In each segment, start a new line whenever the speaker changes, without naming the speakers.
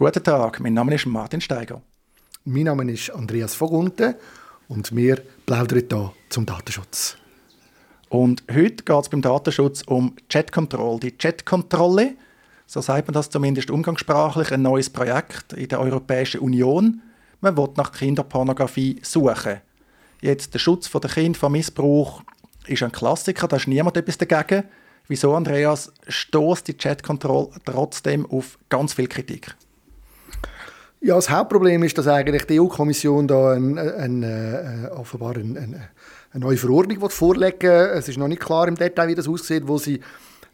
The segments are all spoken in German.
Guten Tag, mein Name ist Martin Steiger.
Mein Name ist Andreas Vogunte und wir plaudern hier zum Datenschutz.
Und heute geht es beim Datenschutz um Chat-Control. Die Chat-Kontrolle, so sagt man das zumindest umgangssprachlich, ein neues Projekt in der Europäischen Union. Man will nach Kinderpornografie suchen. Jetzt der Schutz der Kinder vor Missbrauch ist ein Klassiker, da ist niemand etwas dagegen. Wieso, Andreas, stoßt die Chat-Control trotzdem auf ganz viel Kritik?
Ja, das Hauptproblem ist, dass eigentlich die EU-Kommission da ein, ein, äh, offenbar ein, ein, eine neue Verordnung vorlegen will. Es ist noch nicht klar im Detail, wie das aussieht, wo sie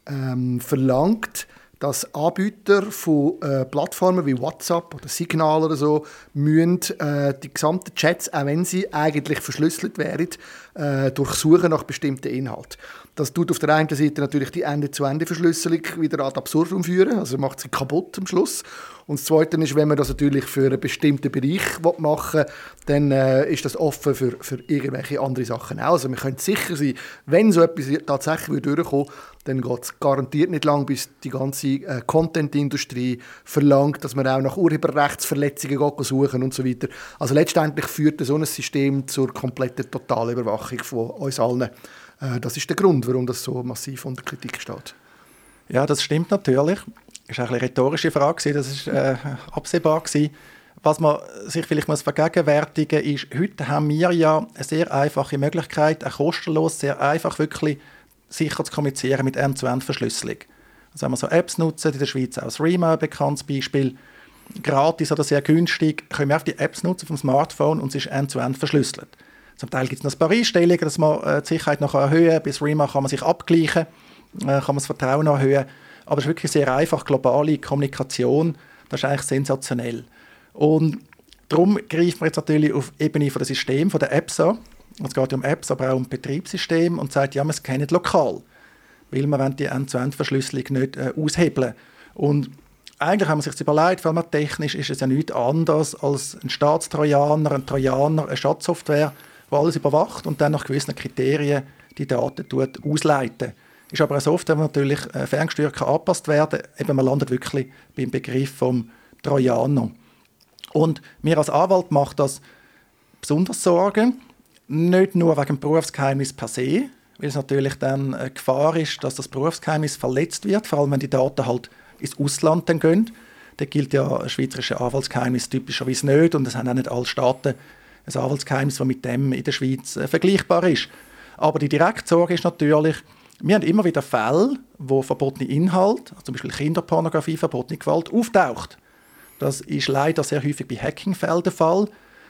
ähm, verlangt, dass Anbieter von äh, Plattformen wie WhatsApp oder Signal oder so müssen, äh, die gesamten Chats, auch wenn sie eigentlich verschlüsselt wären, äh, durchsuchen nach bestimmten Inhalten. Das tut auf der einen Seite natürlich die Ende-zu-Ende-Verschlüsselung wieder ad absurdum führen, also macht sie kaputt am Schluss. Und das Zweite ist, wenn man das natürlich für einen bestimmten Bereich machen will, dann äh, ist das offen für, für irgendwelche andere Sachen auch. Also wir können sicher sein, wenn so etwas tatsächlich durchkommt, dann geht es garantiert nicht lang, bis die ganze äh, Content-Industrie verlangt, dass man auch nach Urheberrechtsverletzungen geht, suchen und so weiter. Also letztendlich führt so ein System zur kompletten Totalüberwachung von uns allen. Äh, das ist der Grund, warum das so massiv unter Kritik steht.
Ja, das stimmt natürlich. War eine rhetorische Frage, das war äh, absehbar. Gewesen. Was man sich vielleicht muss vergegenwärtigen ist, heute haben wir ja eine sehr einfache Möglichkeit, eine kostenlos, sehr einfach wirklich sicher zu kommunizieren mit End-zu-End-Verschlüsselung. Also wenn wir so Apps nutzen, in der Schweiz auch ein bekanntes Beispiel, gratis oder sehr günstig, können wir auch die Apps nutzen vom Smartphone und es ist End-zu-End verschlüsselt. Zum Teil gibt es noch ein paar Einstellungen, dass man äh, die Sicherheit noch erhöhen kann. Bei Threema kann man sich abgleichen, äh, kann man das Vertrauen erhöhen. Aber es ist wirklich sehr einfach, globale Kommunikation, das ist eigentlich sensationell. Und darum greift man jetzt natürlich auf Ebene von der System, von der Apps an. Es geht um Apps, aber auch um Betriebssystem und sagt, ja, man kennt lokal, weil man die End-zu-End-Verschlüsselung nicht äh, aushebeln Und eigentlich haben wir sich überlegt, weil man technisch ist es ja nichts anderes als ein Staatstrojaner, ein Trojaner, eine Schatzsoftware, die alles überwacht und dann nach gewissen Kriterien die Daten tut, ausleiten. Ist aber eine Software, die natürlich äh, ferngesteuert angepasst werden kann. Eben, man landet wirklich beim Begriff vom Trojaner. Und mir als Anwalt macht das besonders Sorgen. Nicht nur wegen Berufsgeheimnis per se, weil es natürlich dann eine Gefahr ist, dass das Berufsgeheimnis verletzt wird, vor allem wenn die Daten halt ins Ausland dann gehen. Da gilt ja ein schweizerisches Anwaltsgeheimnis typischerweise nicht und es haben auch nicht alle Staaten ein Anwaltsgeheimnis, das mit dem in der Schweiz äh, vergleichbar ist. Aber die direkte Sorge ist natürlich, wir haben immer wieder Fälle, wo verbotene Inhalt, also zum Beispiel Kinderpornografie, verbotene Gewalt, auftaucht. Das ist leider sehr häufig bei Hackingfällen der Fall,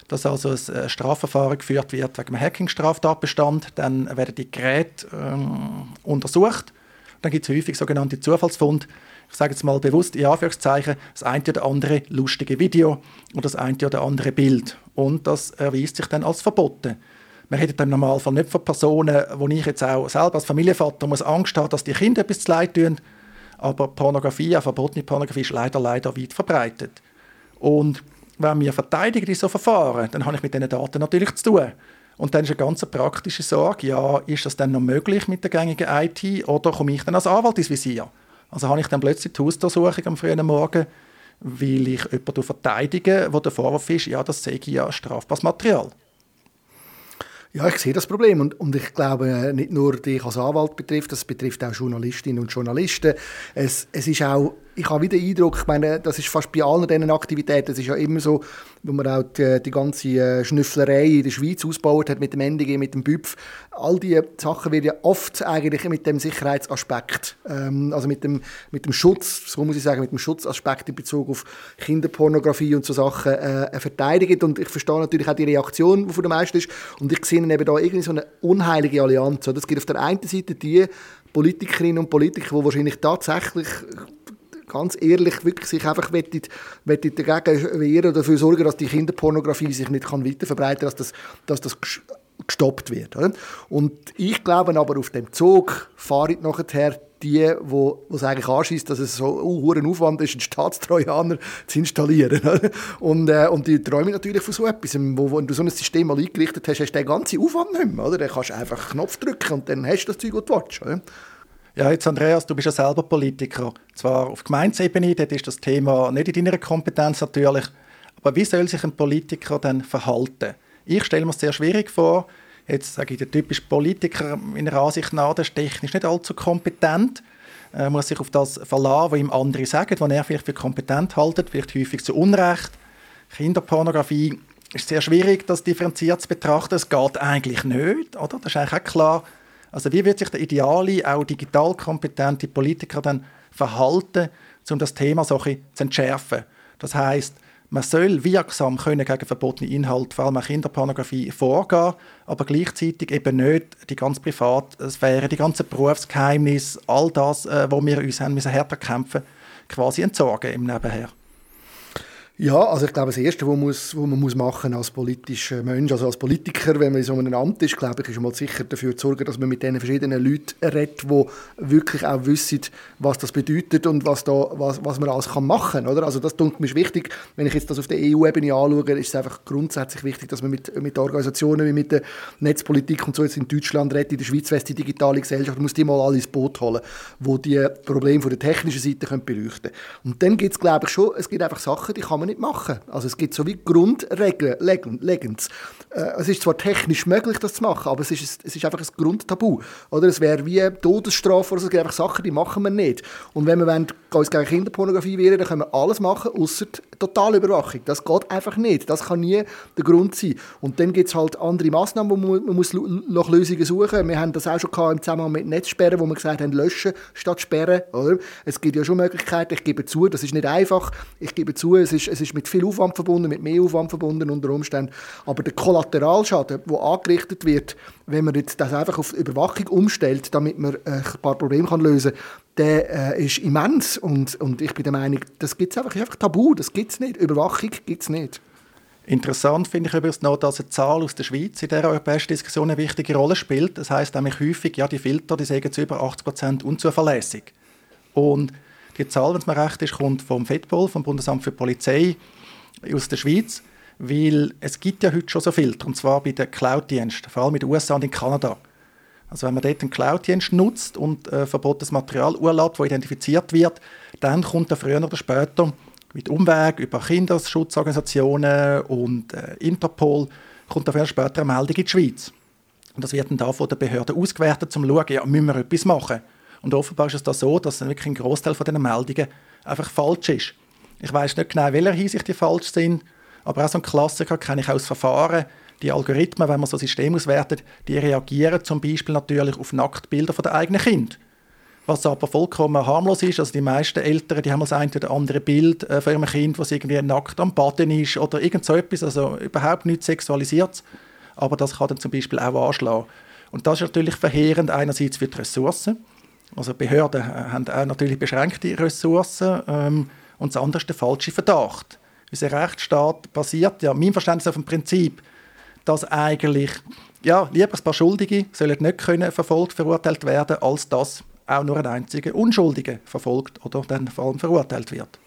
dass also ein äh, Strafverfahren geführt wird wegen einem Hacking-Straftatbestand. Dann werden die Geräte ähm, untersucht. Dann gibt es häufig sogenannte Zufallsfunde. Ich sage jetzt mal bewusst in Anführungszeichen, das eine oder andere lustige Video oder das eine oder andere Bild. Und das erweist sich dann als verboten. Man redet im Normalfall nicht von Personen, wo ich jetzt auch selber als Familienvater muss Angst haben, dass die Kinder etwas zu leid tun. Aber Pornografie, auch verbotene Pornografie, ist leider, leider weit verbreitet. Und wenn wir verteidigen diese so Verfahren, dann habe ich mit diesen Daten natürlich zu tun. Und dann ist eine ganz praktische Sorge, ja, ist das dann noch möglich mit der gängigen IT oder komme ich dann als Anwalt ins Visier? Also habe ich dann plötzlich die Hausdurchsuchung am frühen Morgen, weil ich jemanden verteidige, wo der Vorwurf ist, ja, das sei ja strafbares Material.
Ja, ich sehe das Problem und, und ich glaube, nicht nur dich als Anwalt betrifft, das betrifft auch Journalistinnen und Journalisten. Es, es ist auch ich habe wieder den Eindruck, ich meine, das ist fast bei allen diesen Aktivitäten, es ist ja immer so, wo man auch die, die ganze äh, Schnüfflerei in der Schweiz ausgebaut hat mit dem NDG, mit dem BÜPF, all diese Sachen werden ja oft eigentlich mit dem Sicherheitsaspekt, ähm, also mit dem, mit dem Schutz, so muss ich sagen, mit dem Schutzaspekt in Bezug auf Kinderpornografie und so Sachen äh, verteidigt. Und ich verstehe natürlich auch die Reaktion, die von den meisten ist. Und ich sehe eben da irgendwie so eine unheilige Allianz. Es gibt auf der einen Seite die Politikerinnen und Politiker, die wahrscheinlich tatsächlich ganz ehrlich wirklich sich einfach wettet, wettet dagegen wehren oder dafür sorgen, dass die Kinderpornografie sich nicht kann weiter verbreiten kann, dass das, dass das gestoppt wird. Oder? Und ich glaube aber, auf dem Zug fahren nachher die, wo, wo es eigentlich anschießt, dass es so uh, ein Aufwand ist, einen Staatstrojaner zu installieren. Und, äh, und die träumen natürlich von so etwas. Wo, wenn du so ein System mal eingerichtet hast, hast du den ganzen Aufwand nicht mehr. Oder? Dann kannst du einfach einen Knopf drücken und dann hast du das Zeug, was du willst. Oder?
Ja, jetzt Andreas, du bist ja selber Politiker. Zwar auf Gemeindeebene, dort ist das Thema nicht in deiner Kompetenz natürlich, aber wie soll sich ein Politiker dann verhalten? Ich stelle mir es sehr schwierig vor, jetzt sage ich, der typische Politiker in einer Ansicht nach, der ist technisch nicht allzu kompetent, er muss sich auf das verlassen, was ihm andere sagen, was er vielleicht für kompetent haltet, vielleicht häufig zu Unrecht. Kinderpornografie ist sehr schwierig, das differenziert zu betrachten. Es geht eigentlich nicht, oder? Das ist eigentlich auch klar. Also wie wird sich der ideale, auch digital kompetente Politiker dann verhalten, um das Thema so zu entschärfen? Das heißt, man soll wirksam können gegen verbotene Inhalte, vor allem Kinderpornografie, vorgehen, aber gleichzeitig eben nicht die ganze Privatsphäre, die ganzen Berufsgeheimnisse, all das, äh, wo wir uns haben müssen härter kämpfen, quasi entsorgen im Nebenher.
Ja, also ich glaube, das Erste, was muss, was man muss machen als politischer Mensch, also als Politiker, wenn man in so einem Amt ist, glaube ich, ist mal sicher dafür zu sorgen, dass man mit diesen verschiedenen Leuten redet, die wirklich auch wissen, was das bedeutet und was, da, was, was man alles machen kann. Also das denke mir wichtig. Wenn ich jetzt das auf der EU-Ebene anschaue, ist es einfach grundsätzlich wichtig, dass man mit, mit Organisationen wie mit der Netzpolitik und so jetzt in Deutschland redet, in der Schweiz die digitale Gesellschaft, man muss die mal alle ins Boot holen, wo die Probleme von der technischen Seite können beleuchten können. Und dann gibt es, glaube ich, schon, es gibt einfach Sachen, die kann man man nicht machen. Also es gibt so wie Grundregeln. Äh, es ist zwar technisch möglich, das zu machen, aber es ist, es ist einfach ein Grundtabu. Oder es wäre wie Todesstrafe oder so, es gibt einfach Sachen, die machen wir nicht. Und wenn wir wollen, uns gegen Kinderpornografie wehren, dann können wir alles machen, außer Totalüberwachung. Das geht einfach nicht. Das kann nie der Grund sein. Und dann gibt es halt andere Massnahmen, wo man, man muss nach Lösungen suchen. Wir haben das auch schon gehabt im Zusammenhang mit Netzsperren, wo wir gesagt haben, löschen statt sperren. Oder? Es gibt ja schon Möglichkeiten. Ich gebe zu, das ist nicht einfach. Ich gebe zu, es ist, es ist mit viel Aufwand verbunden, mit mehr Aufwand verbunden unter Umständen. Aber der Kollateralschaden, der angerichtet wird, wenn man jetzt das einfach auf Überwachung umstellt, damit man äh, ein paar Probleme kann lösen kann, der äh, ist immens. Und, und ich bin der Meinung, das gibt es einfach, einfach tabu, das gibt es nicht. Überwachung gibt es nicht.
Interessant finde ich übrigens noch, dass eine Zahl aus der Schweiz in der europäischen Diskussion eine wichtige Rolle spielt. Das heißt nämlich häufig, ja, die Filter, die sagen zu über 80 Prozent unzuverlässig. Und die Zahl, wenn es mir recht ist, kommt vom FEDPOL, vom Bundesamt für Polizei aus der Schweiz, weil es gibt ja heute schon so Filter, und zwar bei den Cloud-Diensten, vor allem in den USA und in Kanada. Also wenn man dort einen Cloud-Dienst nutzt und äh, verbotenes Material urlaubt, das identifiziert wird, dann kommt er früher oder später mit Umweg über Kinderschutzorganisationen und äh, Interpol, kommt früher oder später eine Meldung in die Schweiz. Und das wird dann da von den Behörden ausgewertet, um zu schauen, ja, müssen wir etwas machen. Und offenbar ist es da so, dass wirklich ein Großteil von diesen Meldungen einfach falsch ist. Ich weiß nicht genau, in welcher Hinsicht die falsch sind, aber auch so ein Klassiker kenne ich aus Verfahren. Die Algorithmen, wenn man so ein System auswertet, die reagieren zum Beispiel natürlich auf Nacktbilder von der eigenen Kind. Was aber vollkommen harmlos ist, also die meisten Eltern, die haben das ein oder andere Bild äh, von ihrem Kind, was irgendwie nackt am Baden ist oder irgend so etwas, also überhaupt nicht sexualisiert. Aber das kann dann zum Beispiel auch anschlagen. Und das ist natürlich verheerend einerseits für die Ressourcen. Also Behörden haben auch natürlich beschränkte Ressourcen. Ähm, und das andere ist der falsche Verdacht. Unser Rechtsstaat basiert ja, mein Verständnis auf dem Prinzip, dass eigentlich ja, lieber ein paar Schuldige sollen nicht können verfolgt, verurteilt werden, als dass auch nur ein einziger Unschuldige verfolgt oder dann vor allem verurteilt wird.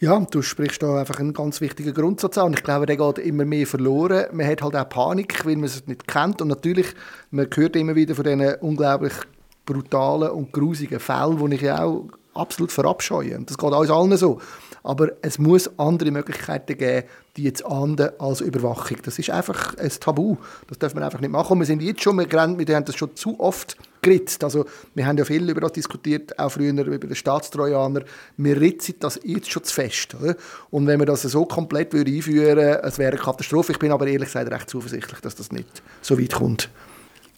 Ja, du sprichst da einfach einen ganz wichtigen Grundsatz an. Ich glaube, der geht immer mehr verloren. Man hat halt auch Panik, weil man es nicht kennt. Und natürlich, man hört immer wieder von diesen unglaublich brutalen und grusigen Fällen, die ich auch absolut verabscheuen. Das geht alles allen so. Aber es muss andere Möglichkeiten geben, die zu ahnden als Überwachung. Das ist einfach ein Tabu. Das darf man einfach nicht machen. Wir sind jetzt schon, wir haben das schon zu oft geritzt. Also, wir haben ja viel über das diskutiert, auch früher über den Staatstrojaner. Wir ritzen das jetzt schon zu fest. Oder? Und wenn wir das so komplett einführen würden, es wäre eine Katastrophe. Ich bin aber ehrlich gesagt recht zuversichtlich, dass das nicht so weit kommt.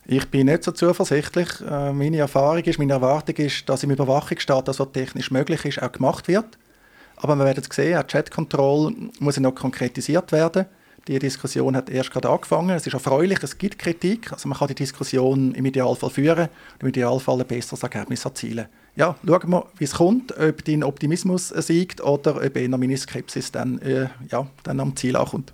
Ich bin nicht so zuversichtlich. Äh, meine Erfahrung ist, meine Erwartung ist, dass im Überwachungsstaat das, was technisch möglich ist, auch gemacht wird. Aber wir werden sehen, auch Chat Control muss noch konkretisiert werden. Die Diskussion hat erst gerade angefangen. Es ist erfreulich, es gibt Kritik. Also man kann die Diskussion im Idealfall führen und im Idealfall ein besseres Ergebnis erzielen. Ja, schauen wir, wie es kommt, ob dein Optimismus siegt oder ob eher meine Skepsis dann, äh, ja, dann am Ziel ankommt.